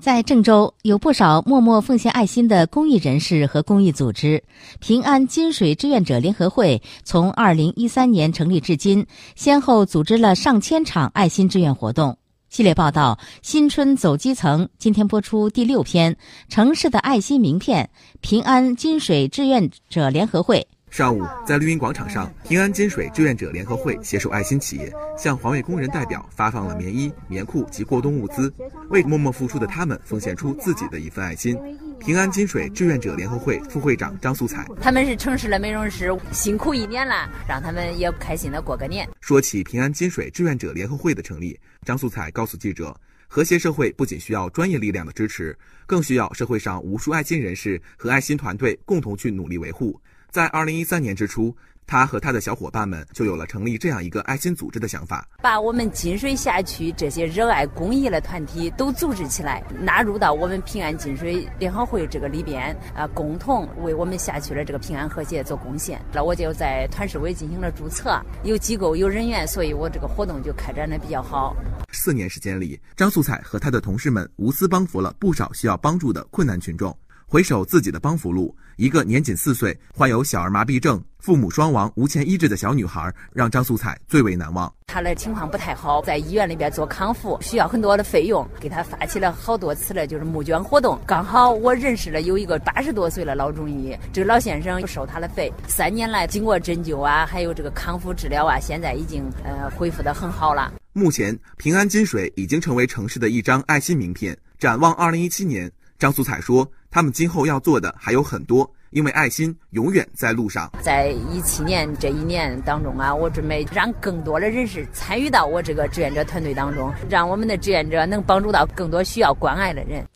在郑州，有不少默默奉献爱心的公益人士和公益组织。平安金水志愿者联合会从二零一三年成立至今，先后组织了上千场爱心志愿活动。系列报道《新春走基层》今天播出第六篇：城市的爱心名片——平安金水志愿者联合会。上午，在绿茵广场上，平安金水志愿者联合会携手爱心企业，向环卫工人代表发放了棉衣、棉裤及过冬物资，为默默付出的他们奉献出自己的一份爱心。平安金水志愿者联合会副会长张素彩：“他们是城市的美容师，辛苦一年了，让他们也开心的过个年。”说起平安金水志愿者联合会的成立，张素彩告诉记者：“和谐社会不仅需要专业力量的支持，更需要社会上无数爱心人士和爱心团队共同去努力维护。”在二零一三年之初，他和他的小伙伴们就有了成立这样一个爱心组织的想法，把我们金水辖区这些热爱公益的团体都组织起来，纳入到我们平安金水联合会这个里边，啊，共同为我们辖区的这个平安和谐做贡献。那我就在团市委进行了注册，有机构有人员，所以我这个活动就开展的比较好。四年时间里，张素彩和他的同事们无私帮扶了不少需要帮助的困难群众。回首自己的帮扶路，一个年仅四岁、患有小儿麻痹症、父母双亡、无钱医治的小女孩，让张素彩最为难忘。她的情况不太好，在医院里边做康复，需要很多的费用，给她发起了好多次的就是募捐活动。刚好我认识了有一个八十多岁的老中医，这个老先生收她的费。三年来，经过针灸啊，还有这个康复治疗啊，现在已经呃恢复的很好了。目前，平安金水已经成为城市的一张爱心名片。展望二零一七年。张素彩说：“他们今后要做的还有很多，因为爱心永远在路上。在一七年这一年当中啊，我准备让更多的人士参与到我这个志愿者团队当中，让我们的志愿者能帮助到更多需要关爱的人。”